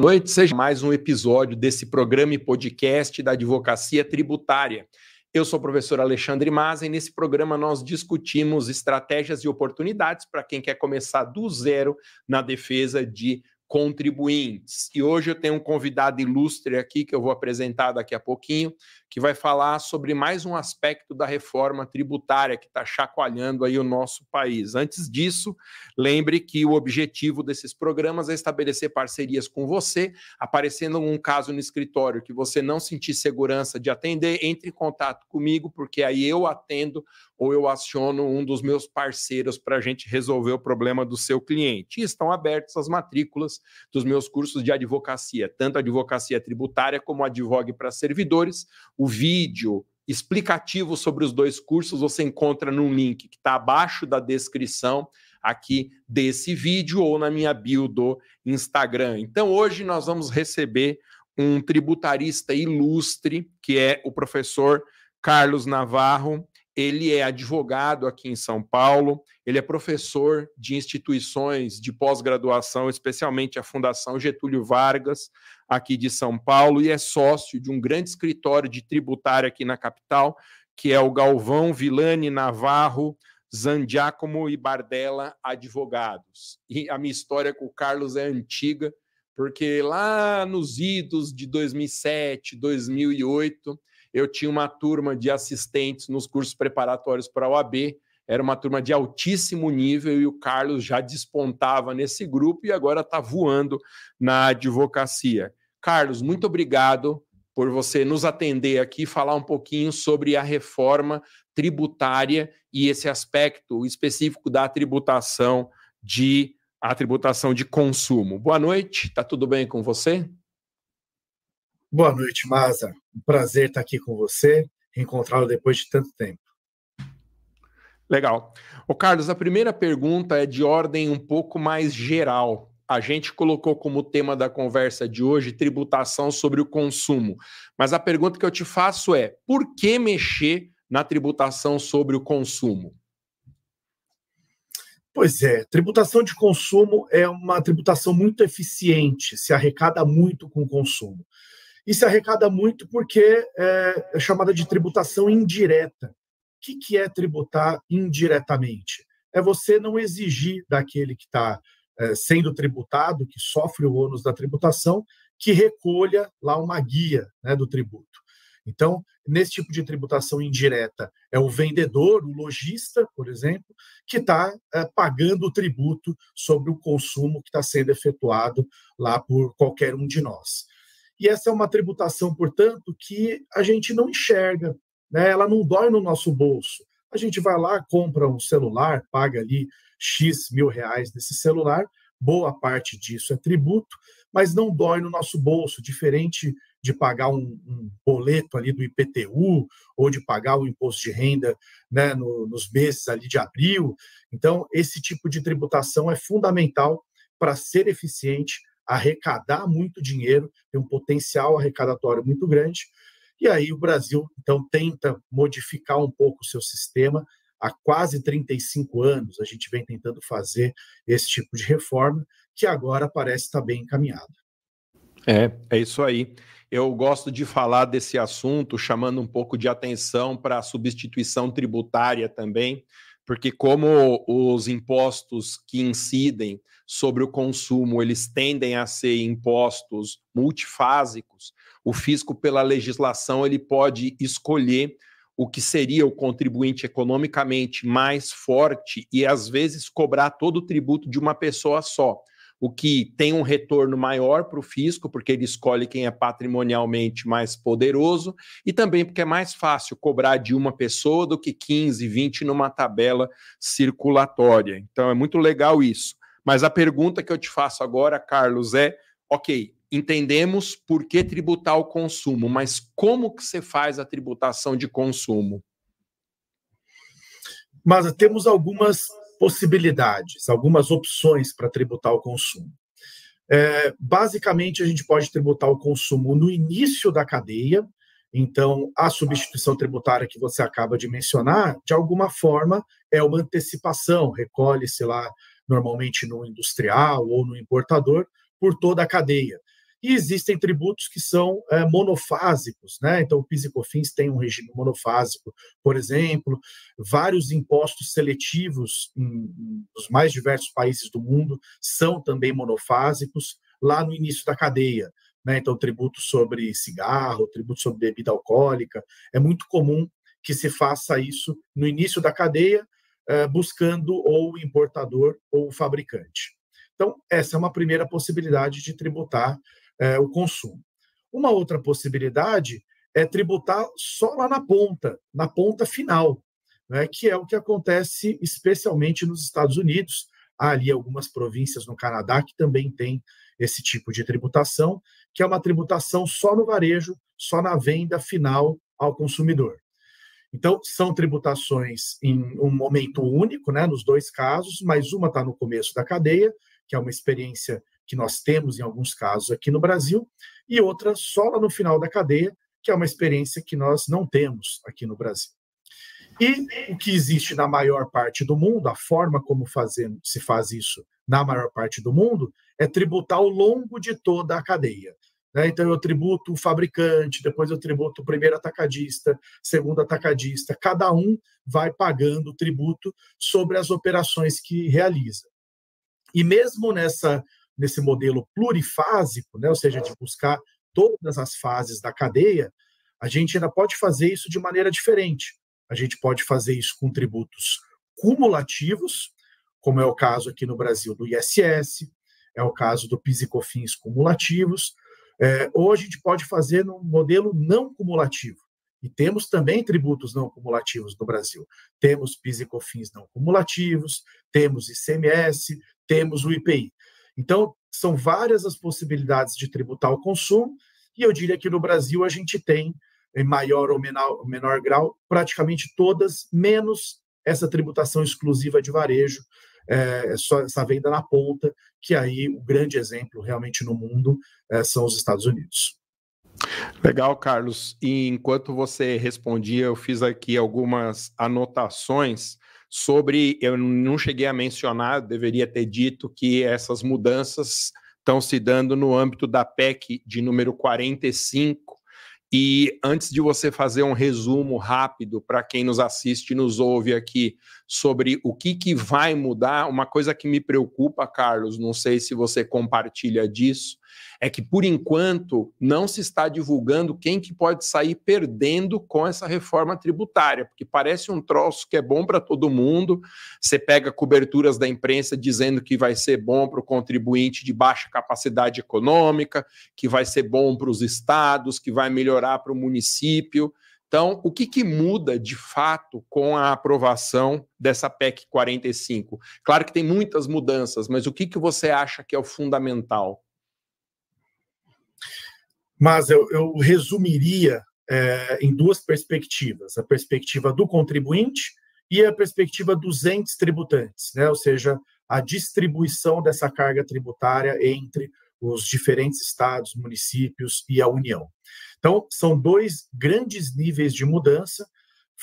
noite, seja mais um episódio desse programa e podcast da Advocacia Tributária. Eu sou o professor Alexandre Maza e nesse programa nós discutimos estratégias e oportunidades para quem quer começar do zero na defesa de contribuintes. E hoje eu tenho um convidado ilustre aqui que eu vou apresentar daqui a pouquinho, que vai falar sobre mais um aspecto da reforma tributária que está chacoalhando aí o nosso país. Antes disso, lembre que o objetivo desses programas é estabelecer parcerias com você, aparecendo um caso no escritório que você não sentir segurança de atender, entre em contato comigo, porque aí eu atendo ou eu aciono um dos meus parceiros para a gente resolver o problema do seu cliente. E estão abertas as matrículas dos meus cursos de advocacia, tanto advocacia tributária como advogue para servidores. O vídeo explicativo sobre os dois cursos você encontra num link que está abaixo da descrição aqui desse vídeo ou na minha bio do Instagram. Então hoje nós vamos receber um tributarista ilustre, que é o professor Carlos Navarro ele é advogado aqui em São Paulo, ele é professor de instituições de pós-graduação, especialmente a Fundação Getúlio Vargas, aqui de São Paulo, e é sócio de um grande escritório de tributário aqui na capital, que é o Galvão Vilani Navarro, Zandiacomo e Bardella Advogados. E a minha história com o Carlos é antiga, porque lá nos idos de 2007, 2008, eu tinha uma turma de assistentes nos cursos preparatórios para a OAB, era uma turma de altíssimo nível e o Carlos já despontava nesse grupo e agora está voando na advocacia. Carlos, muito obrigado por você nos atender aqui, falar um pouquinho sobre a reforma tributária e esse aspecto específico da tributação de a tributação de consumo. Boa noite, está tudo bem com você? Boa noite, Maza. Um prazer estar aqui com você, encontrá-lo depois de tanto tempo. Legal. O Carlos, a primeira pergunta é de ordem um pouco mais geral. A gente colocou como tema da conversa de hoje tributação sobre o consumo. Mas a pergunta que eu te faço é: por que mexer na tributação sobre o consumo? Pois é, tributação de consumo é uma tributação muito eficiente, se arrecada muito com o consumo e se arrecada muito porque é, é chamada de tributação indireta. O que, que é tributar indiretamente? É você não exigir daquele que está é, sendo tributado, que sofre o ônus da tributação, que recolha lá uma guia né, do tributo. Então, nesse tipo de tributação indireta, é o vendedor, o lojista, por exemplo, que está é, pagando o tributo sobre o consumo que está sendo efetuado lá por qualquer um de nós. E essa é uma tributação, portanto, que a gente não enxerga, né? ela não dói no nosso bolso. A gente vai lá, compra um celular, paga ali X mil reais nesse celular, boa parte disso é tributo, mas não dói no nosso bolso, diferente de pagar um, um boleto ali do IPTU ou de pagar o imposto de renda né, no, nos meses ali de abril. Então, esse tipo de tributação é fundamental para ser eficiente, arrecadar muito dinheiro, tem um potencial arrecadatório muito grande. E aí o Brasil, então, tenta modificar um pouco o seu sistema. Há quase 35 anos a gente vem tentando fazer esse tipo de reforma, que agora parece estar bem encaminhada. É, é isso aí. Eu gosto de falar desse assunto, chamando um pouco de atenção para a substituição tributária também, porque como os impostos que incidem sobre o consumo, eles tendem a ser impostos multifásicos, o fisco pela legislação ele pode escolher o que seria o contribuinte economicamente mais forte e às vezes cobrar todo o tributo de uma pessoa só o que tem um retorno maior para o fisco, porque ele escolhe quem é patrimonialmente mais poderoso, e também porque é mais fácil cobrar de uma pessoa do que 15, 20 numa tabela circulatória. Então é muito legal isso. Mas a pergunta que eu te faço agora, Carlos, é: ok, entendemos por que tributar o consumo, mas como que você faz a tributação de consumo? Mas temos algumas possibilidades, algumas opções para tributar o consumo. É, basicamente, a gente pode tributar o consumo no início da cadeia, então, a substituição tributária que você acaba de mencionar, de alguma forma, é uma antecipação, recolhe-se lá normalmente no industrial ou no importador, por toda a cadeia. E existem tributos que são é, monofásicos, né? Então, o PIS e COFINS tem um regime monofásico, por exemplo, vários impostos seletivos em, nos mais diversos países do mundo são também monofásicos, lá no início da cadeia. Né? Então, tributo sobre cigarro, tributo sobre bebida alcoólica, é muito comum que se faça isso no início da cadeia, é, buscando ou o importador ou o fabricante. Então, essa é uma primeira possibilidade de tributar é, o consumo. Uma outra possibilidade é tributar só lá na ponta, na ponta final, né, que é o que acontece especialmente nos Estados Unidos. Há ali algumas províncias no Canadá que também têm esse tipo de tributação, que é uma tributação só no varejo, só na venda final ao consumidor. Então, são tributações em um momento único, né, nos dois casos, mas uma está no começo da cadeia, que é uma experiência que nós temos em alguns casos aqui no Brasil, e outra só lá no final da cadeia, que é uma experiência que nós não temos aqui no Brasil. E o que existe na maior parte do mundo, a forma como se faz isso na maior parte do mundo, é tributar ao longo de toda a cadeia. Né? Então, eu tributo o fabricante, depois eu tributo o primeiro atacadista, segundo atacadista. Cada um vai pagando tributo sobre as operações que realiza. E mesmo nessa nesse modelo plurifásico, né, ou seja, de buscar todas as fases da cadeia, a gente ainda pode fazer isso de maneira diferente. A gente pode fazer isso com tributos cumulativos, como é o caso aqui no Brasil do ISS, é o caso do PIS e COFINS cumulativos, é, ou a gente pode fazer num modelo não cumulativo. E temos também tributos não cumulativos no Brasil. Temos PIS e COFINS não cumulativos, temos ICMS, temos o IPI. Então, são várias as possibilidades de tributar o consumo, e eu diria que no Brasil a gente tem, em maior ou menor, menor grau, praticamente todas, menos essa tributação exclusiva de varejo, é, só essa venda na ponta, que aí o grande exemplo realmente no mundo é, são os Estados Unidos. Legal, Carlos. E enquanto você respondia, eu fiz aqui algumas anotações sobre. Eu não cheguei a mencionar, deveria ter dito que essas mudanças estão se dando no âmbito da PEC de número 45. E antes de você fazer um resumo rápido para quem nos assiste e nos ouve aqui sobre o que, que vai mudar, uma coisa que me preocupa, Carlos, não sei se você compartilha disso, é que, por enquanto, não se está divulgando quem que pode sair perdendo com essa reforma tributária, porque parece um troço que é bom para todo mundo. Você pega coberturas da imprensa dizendo que vai ser bom para o contribuinte de baixa capacidade econômica, que vai ser bom para os estados, que vai melhorar para o município. Então, o que, que, muda de fato com a aprovação dessa PEC 45? Claro que tem muitas mudanças, mas o que, que você acha que é o fundamental? Mas eu, eu resumiria é, em duas perspectivas: a perspectiva do contribuinte e a perspectiva dos entes tributantes, né? ou seja, a distribuição dessa carga tributária entre os diferentes estados, municípios e a União. Então, são dois grandes níveis de mudança.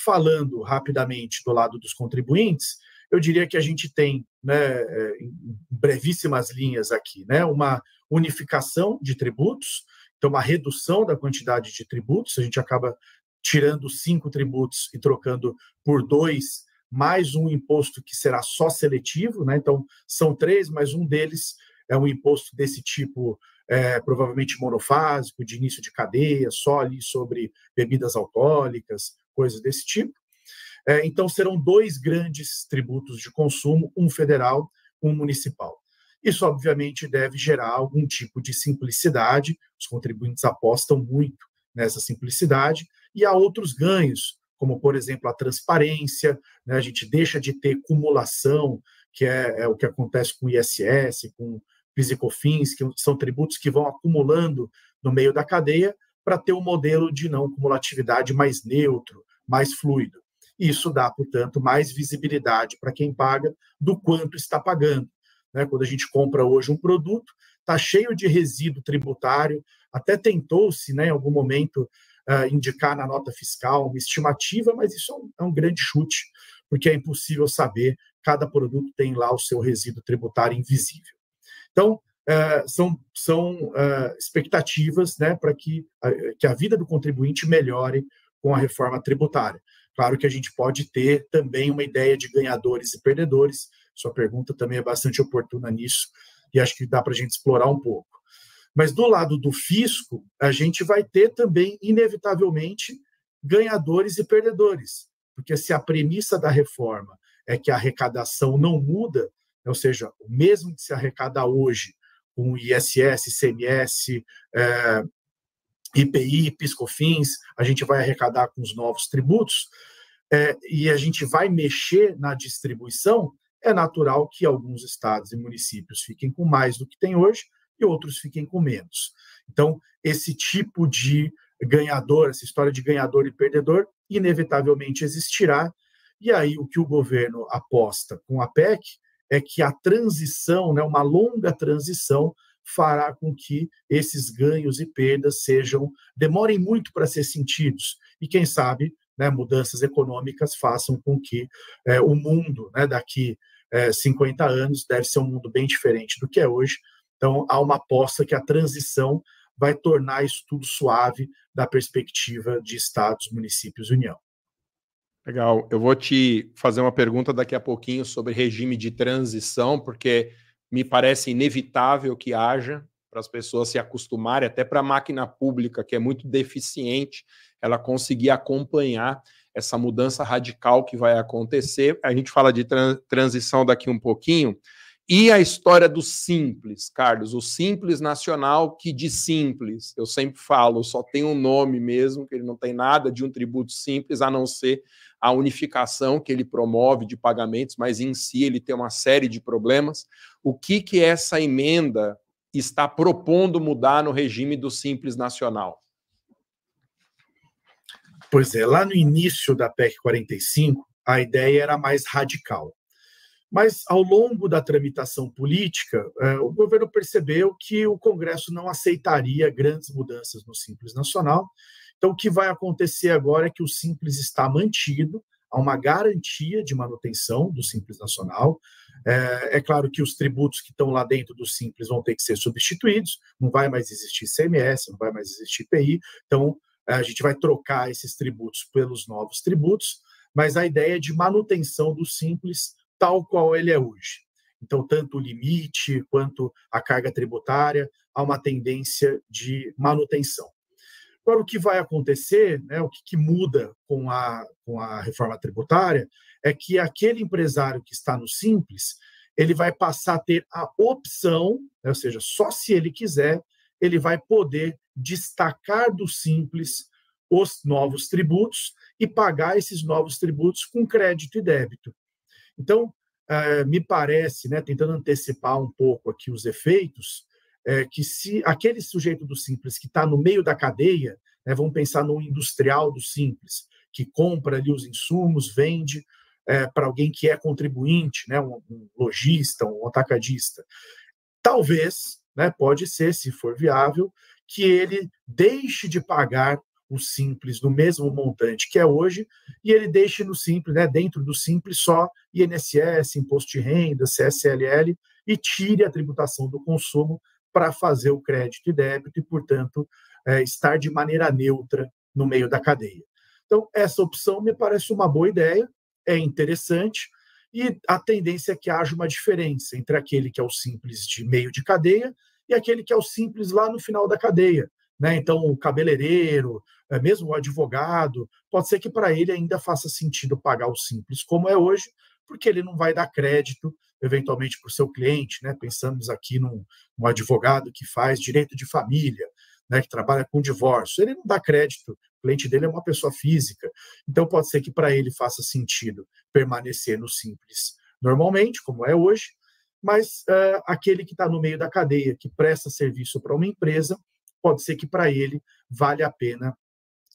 Falando rapidamente do lado dos contribuintes, eu diria que a gente tem, né, é, em brevíssimas linhas aqui, né, uma unificação de tributos, então, uma redução da quantidade de tributos, a gente acaba tirando cinco tributos e trocando por dois, mais um imposto que será só seletivo, né? Então, são três, mas um deles é um imposto desse tipo, é, provavelmente monofásico, de início de cadeia, só ali sobre bebidas alcoólicas, coisas desse tipo. É, então, serão dois grandes tributos de consumo, um federal, um municipal. Isso, obviamente, deve gerar algum tipo de simplicidade, os contribuintes apostam muito nessa simplicidade, e há outros ganhos, como, por exemplo, a transparência, né? a gente deixa de ter cumulação, que é, é o que acontece com o ISS, com PIS que são tributos que vão acumulando no meio da cadeia, para ter um modelo de não cumulatividade mais neutro, mais fluido. Isso dá, portanto, mais visibilidade para quem paga do quanto está pagando. Né? Quando a gente compra hoje um produto, está cheio de resíduo tributário, até tentou-se, né, em algum momento, uh, indicar na nota fiscal uma estimativa, mas isso é um, é um grande chute, porque é impossível saber, cada produto tem lá o seu resíduo tributário invisível. Então, é, são, são é, expectativas né, para que, que a vida do contribuinte melhore com a reforma tributária. Claro que a gente pode ter também uma ideia de ganhadores e perdedores, sua pergunta também é bastante oportuna nisso, e acho que dá para a gente explorar um pouco. Mas do lado do fisco, a gente vai ter também, inevitavelmente, ganhadores e perdedores, porque se a premissa da reforma é que a arrecadação não muda, ou seja, o mesmo que se arrecada hoje com ISS, ICMS, é, IPI, PiscoFins, a gente vai arrecadar com os novos tributos, é, e a gente vai mexer na distribuição, é natural que alguns estados e municípios fiquem com mais do que tem hoje e outros fiquem com menos. Então, esse tipo de ganhador, essa história de ganhador e perdedor, inevitavelmente existirá. E aí, o que o governo aposta com a PEC é que a transição, né, uma longa transição, fará com que esses ganhos e perdas sejam demorem muito para ser sentidos e quem sabe né, mudanças econômicas façam com que é, o mundo né, daqui é, 50 anos deve ser um mundo bem diferente do que é hoje. Então, há uma aposta que a transição vai tornar isso tudo suave da perspectiva de estados, municípios e União. Legal. Eu vou te fazer uma pergunta daqui a pouquinho sobre regime de transição, porque me parece inevitável que haja para as pessoas se acostumarem, até para a máquina pública, que é muito deficiente, ela conseguir acompanhar essa mudança radical que vai acontecer. A gente fala de transição daqui um pouquinho. E a história do simples, Carlos, o simples nacional, que de simples, eu sempre falo, só tem um nome mesmo, que ele não tem nada de um tributo simples, a não ser a unificação que ele promove de pagamentos, mas em si ele tem uma série de problemas. O que que essa emenda está propondo mudar no regime do simples nacional? Pois é, lá no início da PEC 45, a ideia era mais radical. Mas, ao longo da tramitação política, é, o governo percebeu que o Congresso não aceitaria grandes mudanças no Simples Nacional. Então, o que vai acontecer agora é que o Simples está mantido, há uma garantia de manutenção do Simples Nacional. É, é, claro que os tributos que estão lá dentro do Simples vão ter que ser substituídos, não vai mais existir CMS, não vai mais existir IPI, então a gente vai trocar esses tributos pelos novos tributos, mas a ideia é de manutenção do Simples tal qual ele é hoje. Então, tanto o limite quanto a carga tributária, há uma tendência de manutenção. Agora, o que vai acontecer, né, o que, que muda com a, com a reforma tributária, é que aquele empresário que está no Simples, ele vai passar a ter a opção, né, ou seja, só se ele quiser, ele vai poder destacar do Simples os novos tributos e pagar esses novos tributos com crédito e débito. Então, é, me parece, né, tentando antecipar um pouco aqui os efeitos, é, que se aquele sujeito do Simples que está no meio da cadeia, né, vamos pensar no industrial do Simples, que compra ali os insumos, vende é, para alguém que é contribuinte, né, um, um lojista, um atacadista. Talvez, né, pode ser, se for viável, que ele deixe de pagar o simples no mesmo montante que é hoje e ele deixe no simples, né, dentro do simples só INSS, imposto de renda, CSLL e tire a tributação do consumo para fazer o crédito e débito e, portanto, é, estar de maneira neutra no meio da cadeia. Então, essa opção me parece uma boa ideia, é interessante, e a tendência é que haja uma diferença entre aquele que é o simples de meio de cadeia e aquele que é o simples lá no final da cadeia. Né? Então, o cabeleireiro, é, mesmo o advogado, pode ser que para ele ainda faça sentido pagar o simples como é hoje, porque ele não vai dar crédito, eventualmente, para o seu cliente. Né? Pensamos aqui num, num advogado que faz direito de família, né, que trabalha com divórcio, ele não dá crédito, o cliente dele é uma pessoa física. Então, pode ser que para ele faça sentido permanecer no simples normalmente, como é hoje, mas uh, aquele que está no meio da cadeia, que presta serviço para uma empresa, pode ser que para ele vale a pena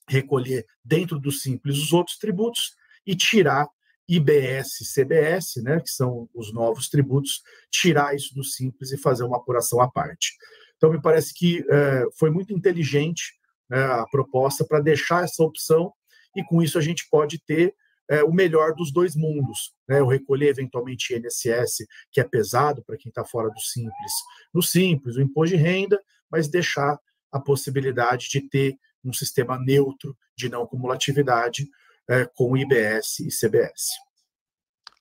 recolher dentro do simples os outros tributos e tirar IBS, CBS, né, que são os novos tributos, tirar isso do simples e fazer uma apuração à parte. Então, me parece que é, foi muito inteligente né, a proposta para deixar essa opção, e com isso a gente pode ter é, o melhor dos dois mundos. Né? Eu recolher eventualmente INSS, que é pesado para quem está fora do Simples, no Simples, o imposto de renda, mas deixar a possibilidade de ter um sistema neutro de não cumulatividade é, com IBS e CBS.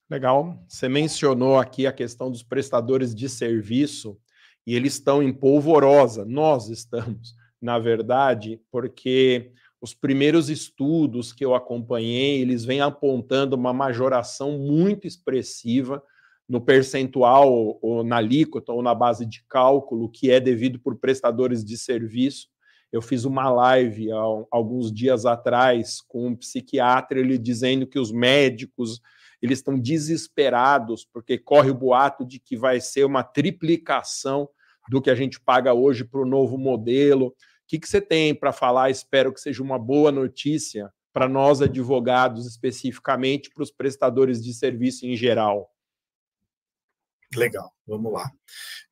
Legal. Você mencionou aqui a questão dos prestadores de serviço e eles estão em polvorosa. Nós estamos, na verdade, porque os primeiros estudos que eu acompanhei, eles vêm apontando uma majoração muito expressiva no percentual ou na alíquota ou na base de cálculo que é devido por prestadores de serviço. Eu fiz uma live há alguns dias atrás com um psiquiatra, ele dizendo que os médicos eles estão desesperados porque corre o boato de que vai ser uma triplicação do que a gente paga hoje para o novo modelo que, que você tem para falar? Espero que seja uma boa notícia para nós advogados, especificamente para os prestadores de serviço em geral. Legal, vamos lá.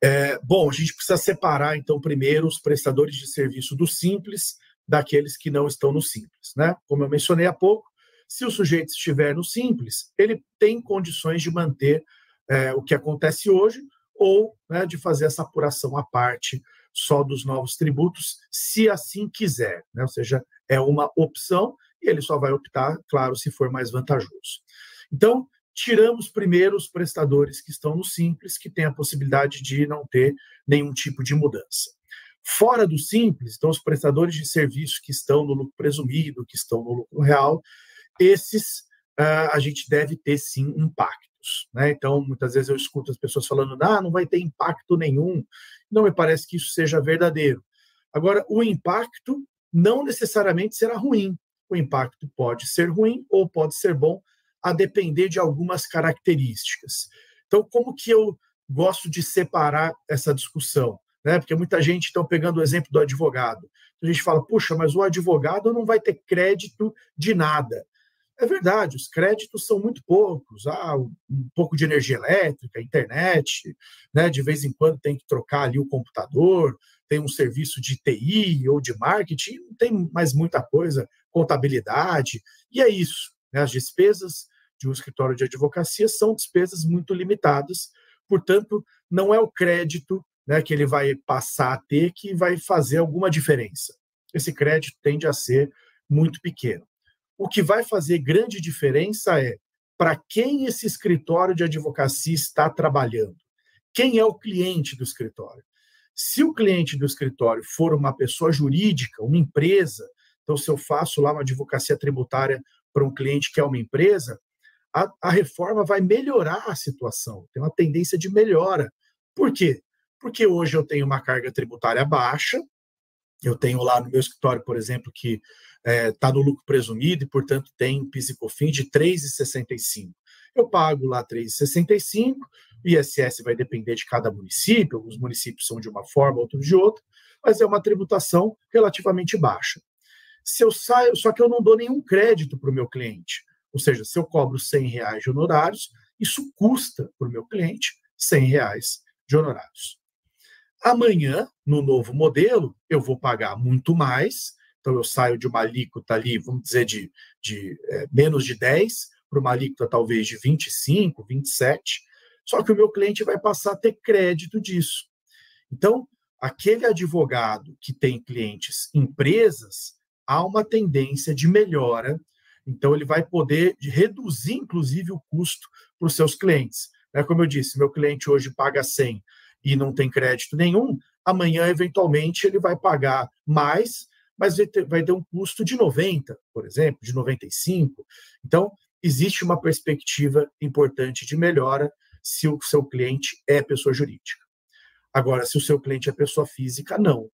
É, bom, a gente precisa separar, então, primeiro os prestadores de serviço do simples daqueles que não estão no simples. Né? Como eu mencionei há pouco, se o sujeito estiver no simples, ele tem condições de manter é, o que acontece hoje ou né, de fazer essa apuração à parte só dos novos tributos, se assim quiser, né? ou seja, é uma opção e ele só vai optar, claro, se for mais vantajoso. Então, tiramos primeiro os prestadores que estão no Simples, que têm a possibilidade de não ter nenhum tipo de mudança. Fora do Simples, então, os prestadores de serviço que estão no lucro presumido, que estão no lucro real, esses uh, a gente deve ter sim impactos. Né? Então, muitas vezes eu escuto as pessoas falando, ah, não vai ter impacto nenhum não me parece que isso seja verdadeiro. Agora, o impacto não necessariamente será ruim. O impacto pode ser ruim ou pode ser bom, a depender de algumas características. Então, como que eu gosto de separar essa discussão? Né? Porque muita gente está pegando o exemplo do advogado. A gente fala, puxa, mas o advogado não vai ter crédito de nada. É verdade, os créditos são muito poucos. Ah, um pouco de energia elétrica, internet, né? De vez em quando tem que trocar ali o computador, tem um serviço de TI ou de marketing, não tem mais muita coisa, contabilidade, e é isso. Né? As despesas de um escritório de advocacia são despesas muito limitadas, portanto, não é o crédito né, que ele vai passar a ter que vai fazer alguma diferença. Esse crédito tende a ser muito pequeno. O que vai fazer grande diferença é para quem esse escritório de advocacia está trabalhando. Quem é o cliente do escritório? Se o cliente do escritório for uma pessoa jurídica, uma empresa, então se eu faço lá uma advocacia tributária para um cliente que é uma empresa, a, a reforma vai melhorar a situação, tem uma tendência de melhora. Por quê? Porque hoje eu tenho uma carga tributária baixa, eu tenho lá no meu escritório, por exemplo, que está é, tá no lucro presumido e, portanto, tem PIS e COFINS de 3,65. Eu pago lá 3,65, o ISS vai depender de cada município, alguns municípios são de uma forma, outros de outra, mas é uma tributação relativamente baixa. Se eu saio, só que eu não dou nenhum crédito para o meu cliente, ou seja, se eu cobro 100 reais de honorários, isso custa para o meu cliente 100 reais de honorários. Amanhã, no novo modelo, eu vou pagar muito mais, então, eu saio de uma alíquota ali, vamos dizer, de, de é, menos de 10 para uma alíquota talvez de 25, 27, só que o meu cliente vai passar a ter crédito disso. Então, aquele advogado que tem clientes empresas, há uma tendência de melhora, então ele vai poder reduzir, inclusive, o custo para os seus clientes. É Como eu disse, meu cliente hoje paga 100 e não tem crédito nenhum, amanhã, eventualmente, ele vai pagar mais mas vai ter, vai ter um custo de 90, por exemplo, de 95. Então, existe uma perspectiva importante de melhora se o seu cliente é pessoa jurídica. Agora, se o seu cliente é pessoa física, não.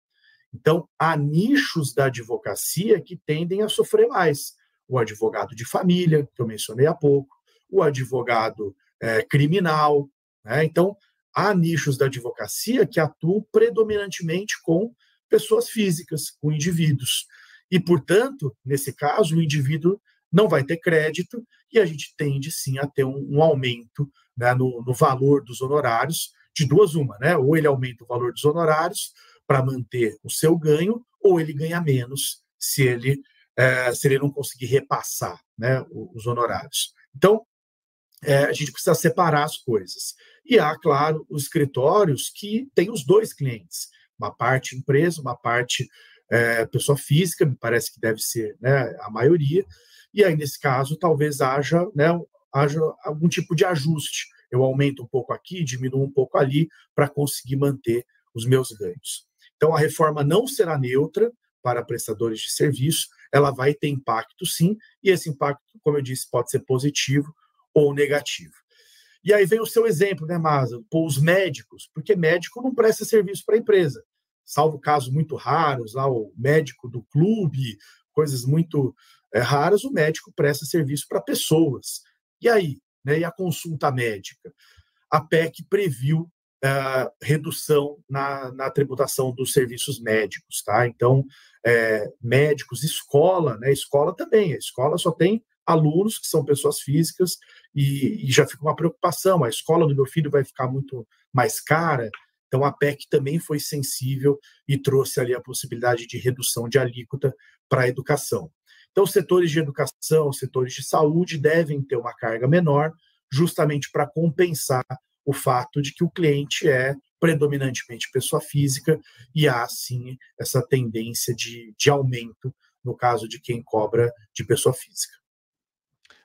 Então, há nichos da advocacia que tendem a sofrer mais. O advogado de família, que eu mencionei há pouco, o advogado é, criminal. Né? Então, há nichos da advocacia que atuam predominantemente com pessoas físicas, com indivíduos. E, portanto, nesse caso, o indivíduo não vai ter crédito e a gente tende sim a ter um, um aumento né, no, no, valor dos honorários, de duas uma, né? Ou ele aumenta o valor dos honorários para manter o seu ganho, ou ele ganha menos se ele é, se ele não conseguir repassar né, os honorários. Então, é, a gente precisa separar as coisas. E há, claro, os escritórios que têm os dois clientes, uma parte empresa, uma parte é, pessoa física, me parece que deve ser né, a maioria, e aí, nesse caso, talvez haja, né, haja algum tipo de ajuste. Eu aumento um pouco aqui, diminuo um pouco ali, para conseguir manter os meus ganhos. Então, a reforma não será neutra para prestadores de serviço, ela vai ter impacto sim, e esse impacto, como eu disse, pode ser positivo ou negativo. E aí vem o seu exemplo, né, Masa? Pô, os médicos, porque médico não presta serviço para a empresa, salvo casos muito raros, lá o médico do clube, coisas muito é, raras, o médico presta serviço para pessoas. E aí? Né, e a consulta médica? A PEC previu Uh, redução na, na, tributação dos serviços médicos, tá? Então, é, médicos, escola, né? Escola também, a escola só tem alunos que são pessoas físicas e, e, já fica uma preocupação, a escola do meu filho vai ficar muito mais cara, então a PEC também foi sensível e trouxe ali a possibilidade de redução de alíquota para a educação. Então, setores de educação, setores de saúde devem ter uma carga menor, justamente para compensar o fato de que o cliente é predominantemente pessoa física e há, sim, essa tendência de, de aumento no caso de quem cobra de pessoa física.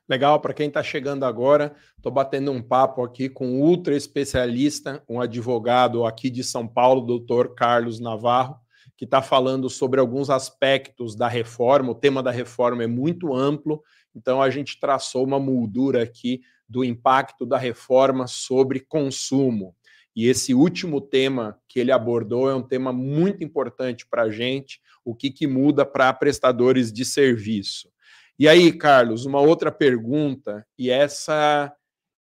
Legal, para quem está chegando agora, estou batendo um papo aqui com um ultra especialista, um advogado aqui de São Paulo, doutor Carlos Navarro, que está falando sobre alguns aspectos da reforma. O tema da reforma é muito amplo, então a gente traçou uma moldura aqui do impacto da reforma sobre consumo. E esse último tema que ele abordou é um tema muito importante para a gente, o que, que muda para prestadores de serviço. E aí, Carlos, uma outra pergunta, e essa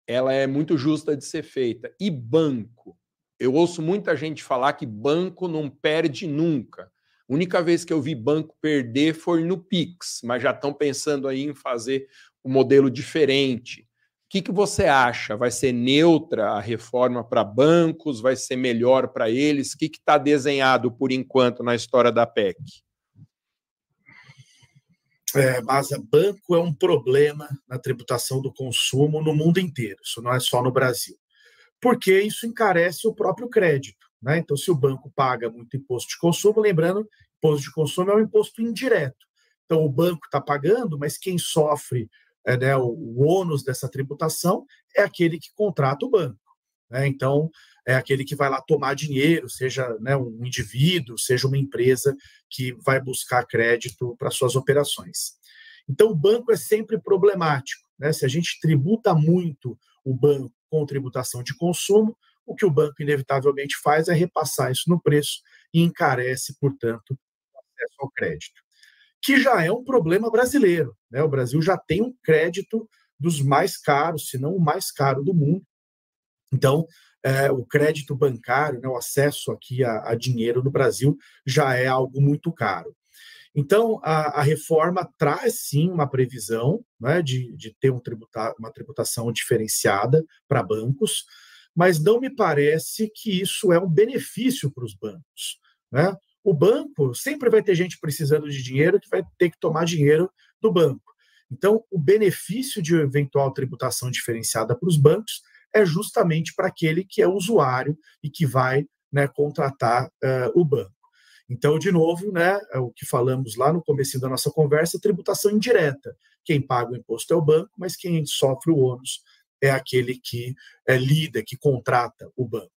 ela é muito justa de ser feita. E banco? Eu ouço muita gente falar que banco não perde nunca. A única vez que eu vi banco perder foi no Pix, mas já estão pensando aí em fazer um modelo diferente. O que, que você acha? Vai ser neutra a reforma para bancos? Vai ser melhor para eles? O que está desenhado por enquanto na história da PEC? É, mas banco é um problema na tributação do consumo no mundo inteiro, isso não é só no Brasil porque isso encarece o próprio crédito. Né? Então, se o banco paga muito imposto de consumo, lembrando, imposto de consumo é um imposto indireto. Então, o banco está pagando, mas quem sofre é, né, o, o ônus dessa tributação é aquele que contrata o banco. Né? Então, é aquele que vai lá tomar dinheiro, seja né, um indivíduo, seja uma empresa que vai buscar crédito para suas operações. Então, o banco é sempre problemático. Né? Se a gente tributa muito o banco com tributação de consumo, o que o banco inevitavelmente faz é repassar isso no preço e encarece, portanto, o acesso ao crédito. Que já é um problema brasileiro. Né? O Brasil já tem um crédito dos mais caros, se não o mais caro do mundo. Então, é, o crédito bancário, né, o acesso aqui a, a dinheiro no Brasil já é algo muito caro. Então, a, a, reforma traz sim uma previsão né, de, de ter um tributa, uma tributação diferenciada para bancos, mas não me parece que isso é um benefício para os bancos. Né? O banco sempre vai ter gente precisando de dinheiro que vai ter que tomar dinheiro do banco. Então, o benefício de eventual tributação diferenciada para os bancos é justamente para aquele que é usuário e que vai né, contratar uh, o banco. Então, de novo, né, é o que falamos lá no começo da nossa conversa, tributação indireta. Quem paga o imposto é o banco, mas quem sofre o ônus é aquele que é, lida, que contrata o banco.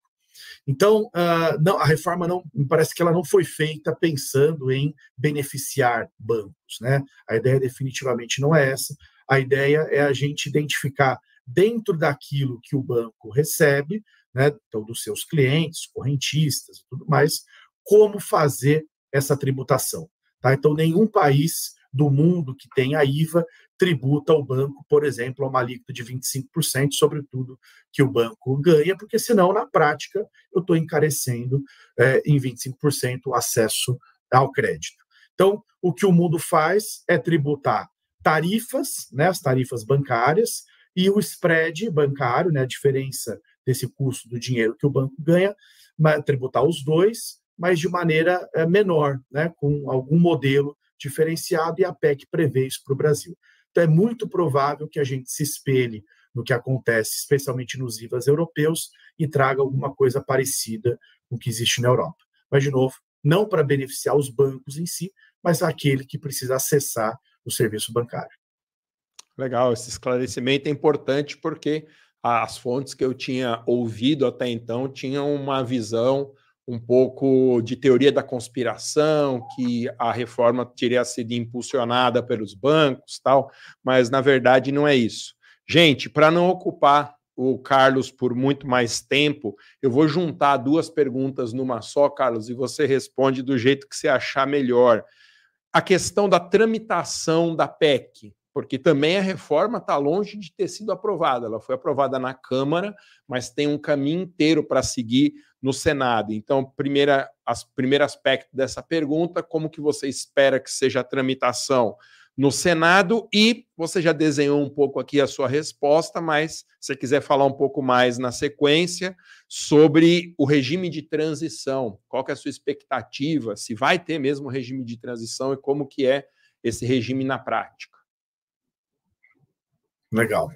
Então, uh, não, a reforma não me parece que ela não foi feita pensando em beneficiar bancos. Né? A ideia definitivamente não é essa. A ideia é a gente identificar dentro daquilo que o banco recebe, né, então dos seus clientes, correntistas e tudo mais, como fazer essa tributação. Tá? Então, nenhum país do mundo que tem a IVA tributa ao banco, por exemplo, a uma alíquota de 25% sobre tudo que o banco ganha, porque senão, na prática, eu estou encarecendo é, em 25% o acesso ao crédito. Então, o que o mundo faz é tributar tarifas, né, as tarifas bancárias, e o spread bancário, né, a diferença desse custo do dinheiro que o banco ganha, tributar os dois, mas de maneira é, menor, né, com algum modelo diferenciado e a PEC prevê isso para o Brasil. É muito provável que a gente se espelhe no que acontece, especialmente nos IVAs europeus, e traga alguma coisa parecida com o que existe na Europa. Mas, de novo, não para beneficiar os bancos em si, mas aquele que precisa acessar o serviço bancário. Legal, esse esclarecimento é importante porque as fontes que eu tinha ouvido até então tinham uma visão um pouco de teoria da conspiração, que a reforma teria sido impulsionada pelos bancos, tal, mas na verdade não é isso. Gente, para não ocupar o Carlos por muito mais tempo, eu vou juntar duas perguntas numa só, Carlos, e você responde do jeito que você achar melhor. A questão da tramitação da PEC, porque também a reforma está longe de ter sido aprovada. Ela foi aprovada na Câmara, mas tem um caminho inteiro para seguir no Senado. Então, primeira, as, primeiro aspecto dessa pergunta, como que você espera que seja a tramitação no Senado? E você já desenhou um pouco aqui a sua resposta, mas se quiser falar um pouco mais na sequência sobre o regime de transição, qual que é a sua expectativa, se vai ter mesmo regime de transição e como que é esse regime na prática? Legal.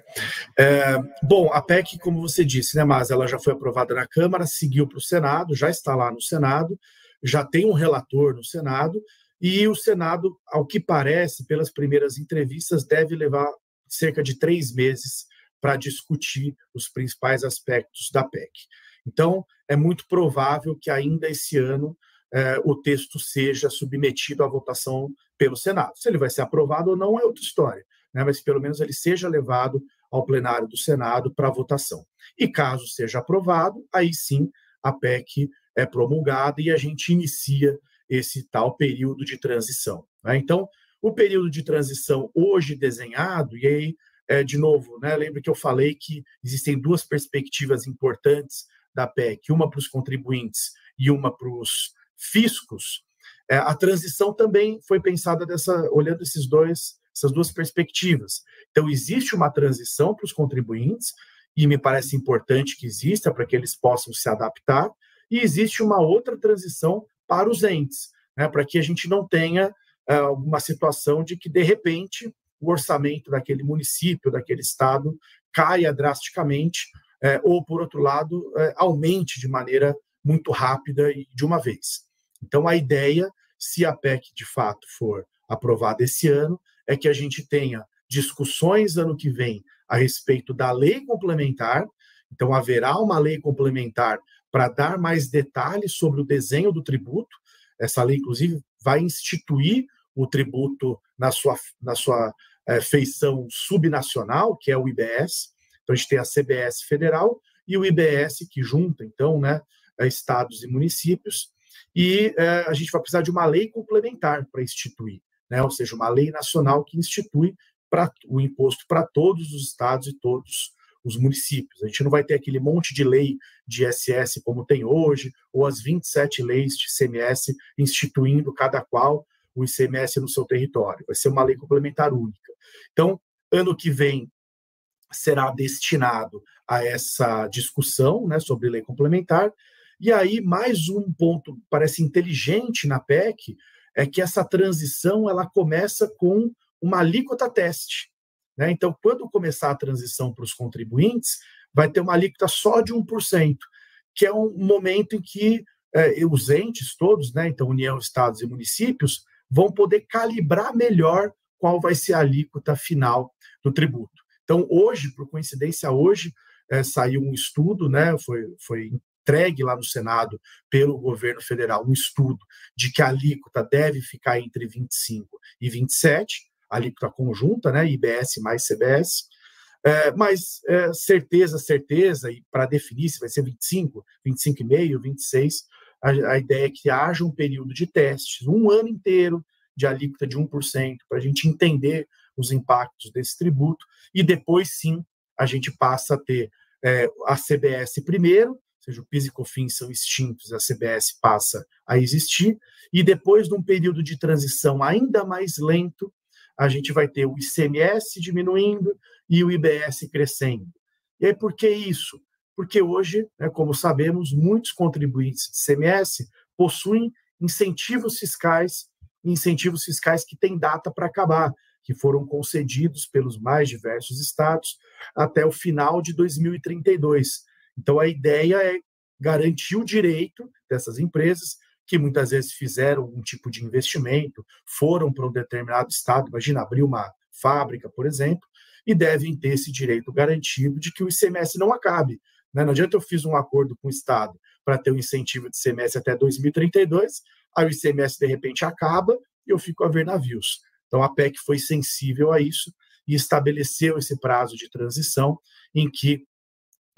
É, bom, a PEC, como você disse, né, mas ela já foi aprovada na Câmara, seguiu para o Senado, já está lá no Senado, já tem um relator no Senado, e o Senado, ao que parece, pelas primeiras entrevistas, deve levar cerca de três meses para discutir os principais aspectos da PEC. Então, é muito provável que ainda esse ano é, o texto seja submetido à votação pelo Senado. Se ele vai ser aprovado ou não é outra história né, mas pelo menos ele seja levado ao plenário do Senado para votação. E caso seja aprovado, aí sim a PEC é promulgada e a gente inicia esse tal período de transição. Né? Então, o período de transição hoje desenhado, e aí, é, de novo, né, que eu falei que existem duas perspectivas importantes da PEC, uma para os contribuintes e uma para os fiscos. É, a transição também foi pensada dessa, olhando esses dois essas duas perspectivas. Então, existe uma transição para os contribuintes, e me parece importante que exista para que eles possam se adaptar, e existe uma outra transição para os entes, né, para que a gente não tenha uh, uma situação de que, de repente, o orçamento daquele município, daquele estado, caia drasticamente, uh, ou, por outro lado, uh, aumente de maneira muito rápida e de uma vez. Então, a ideia, se a PEC de fato for aprovada esse ano, é que a gente tenha discussões ano que vem a respeito da lei complementar. Então, haverá uma lei complementar para dar mais detalhes sobre o desenho do tributo. Essa lei, inclusive, vai instituir o tributo na sua, na sua é, feição subnacional, que é o IBS. Então, a gente tem a CBS federal e o IBS, que junta, então, né, eh, estados e municípios. E é, a gente vai precisar de uma lei complementar para instituir né? ou seja, uma lei nacional que institui pra, o imposto para todos os estados e todos os municípios. A gente não vai ter aquele monte de lei de ISS como tem hoje, ou as 27 leis de ICMS instituindo cada qual o ICMS no seu território. Vai ser uma lei complementar única. Então, ano que vem será destinado a essa discussão né, sobre lei complementar. E aí, mais um ponto parece inteligente na PEC é que essa transição ela começa com uma alíquota teste. Né? Então, quando começar a transição para os contribuintes, vai ter uma alíquota só de 1%, que é um momento em que é, os entes todos, né? então União, Estados e municípios, vão poder calibrar melhor qual vai ser a alíquota final do tributo. Então, hoje, por coincidência, hoje é, saiu um estudo, né? foi, foi entregue lá no Senado pelo governo federal um estudo de que a alíquota deve ficar entre 25 e 27, alíquota conjunta, né, IBS mais CBS, é, mas é, certeza, certeza, e para definir se vai ser 25, 25,5, 26, a, a ideia é que haja um período de testes, um ano inteiro de alíquota de 1%, para a gente entender os impactos desse tributo, e depois sim a gente passa a ter é, a CBS primeiro, seja, o PIS e COFINS são extintos, a CBS passa a existir, e depois de um período de transição ainda mais lento, a gente vai ter o ICMS diminuindo e o IBS crescendo. E aí, por que isso? Porque hoje, né, como sabemos, muitos contribuintes de ICMS possuem incentivos fiscais incentivos fiscais que têm data para acabar, que foram concedidos pelos mais diversos estados até o final de 2032. Então, a ideia é garantir o direito dessas empresas que muitas vezes fizeram um tipo de investimento, foram para um determinado estado, imagina abrir uma fábrica, por exemplo, e devem ter esse direito garantido de que o ICMS não acabe. Né? Não adianta eu fiz um acordo com o Estado para ter um incentivo de ICMS até 2032, aí o ICMS de repente acaba e eu fico a ver navios. Então a PEC foi sensível a isso e estabeleceu esse prazo de transição em que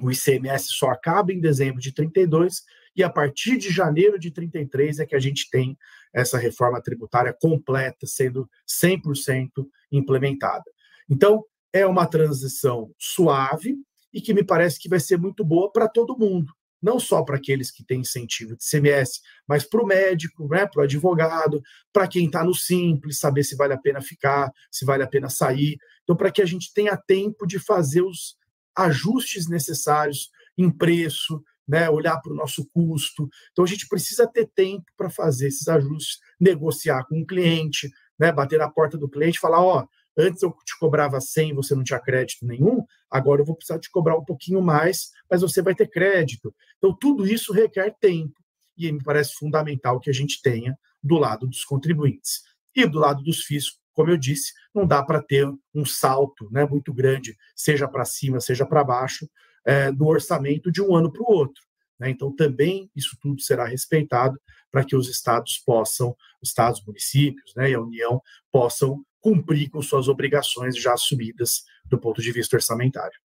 o ICMS só acaba em dezembro de 32 e a partir de janeiro de 33 é que a gente tem essa reforma tributária completa sendo 100% implementada. Então, é uma transição suave e que me parece que vai ser muito boa para todo mundo, não só para aqueles que têm incentivo de CMS, mas para o médico, né, para o advogado, para quem está no simples, saber se vale a pena ficar, se vale a pena sair. Então, para que a gente tenha tempo de fazer os ajustes necessários em preço, né, olhar para o nosso custo. Então, a gente precisa ter tempo para fazer esses ajustes, negociar com o cliente, né, bater na porta do cliente e falar: ó, antes eu te cobrava 100 você não tinha crédito nenhum, agora eu vou precisar te cobrar um pouquinho mais, mas você vai ter crédito. Então, tudo isso requer tempo. E me parece fundamental que a gente tenha do lado dos contribuintes. E do lado dos FIIs, como eu disse, não dá para ter um salto né, muito grande, seja para cima, seja para baixo, é, do orçamento de um ano para o outro. Né? Então, também isso tudo será respeitado para que os estados possam, os estados, municípios né, e a União possam cumprir com suas obrigações já assumidas do ponto de vista orçamentário.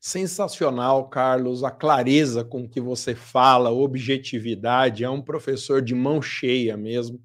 Sensacional, Carlos, a clareza com que você fala, objetividade, é um professor de mão cheia mesmo.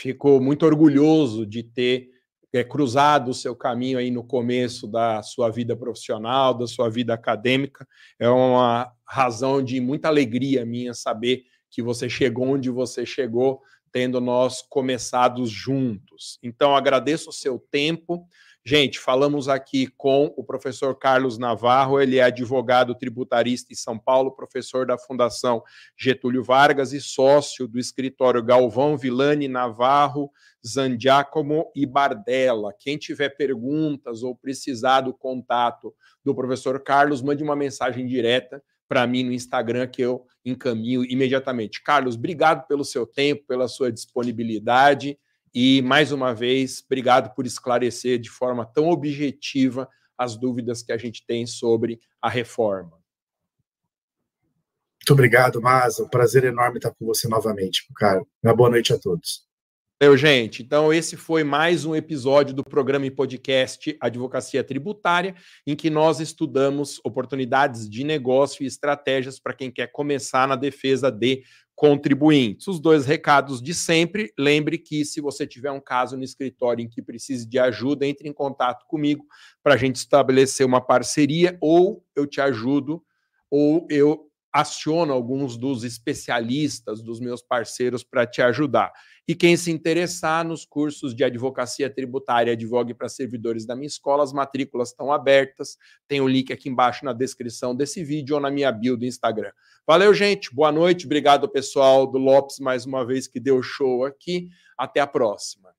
Ficou muito orgulhoso de ter é, cruzado o seu caminho aí no começo da sua vida profissional, da sua vida acadêmica. É uma razão de muita alegria minha saber que você chegou onde você chegou, tendo nós começado juntos. Então, agradeço o seu tempo. Gente, falamos aqui com o professor Carlos Navarro, ele é advogado tributarista em São Paulo, professor da Fundação Getúlio Vargas e sócio do escritório Galvão Vilani Navarro, Zandiacomo e Bardella. Quem tiver perguntas ou precisar do contato do professor Carlos, mande uma mensagem direta para mim no Instagram que eu encaminho imediatamente. Carlos, obrigado pelo seu tempo, pela sua disponibilidade. E, mais uma vez, obrigado por esclarecer de forma tão objetiva as dúvidas que a gente tem sobre a reforma. Muito obrigado, Maza. Um prazer enorme estar com você novamente, cara. Uma boa noite a todos. Valeu, gente. Então, esse foi mais um episódio do programa e podcast Advocacia Tributária, em que nós estudamos oportunidades de negócio e estratégias para quem quer começar na defesa de contribuintes. Os dois recados de sempre. Lembre que se você tiver um caso no escritório em que precise de ajuda, entre em contato comigo para a gente estabelecer uma parceria, ou eu te ajudo, ou eu aciono alguns dos especialistas, dos meus parceiros, para te ajudar. E quem se interessar nos cursos de advocacia tributária, advogue para servidores da minha escola, as matrículas estão abertas. Tem o link aqui embaixo na descrição desse vídeo ou na minha bio do Instagram. Valeu, gente. Boa noite. Obrigado, pessoal do Lopes, mais uma vez, que deu show aqui. Até a próxima.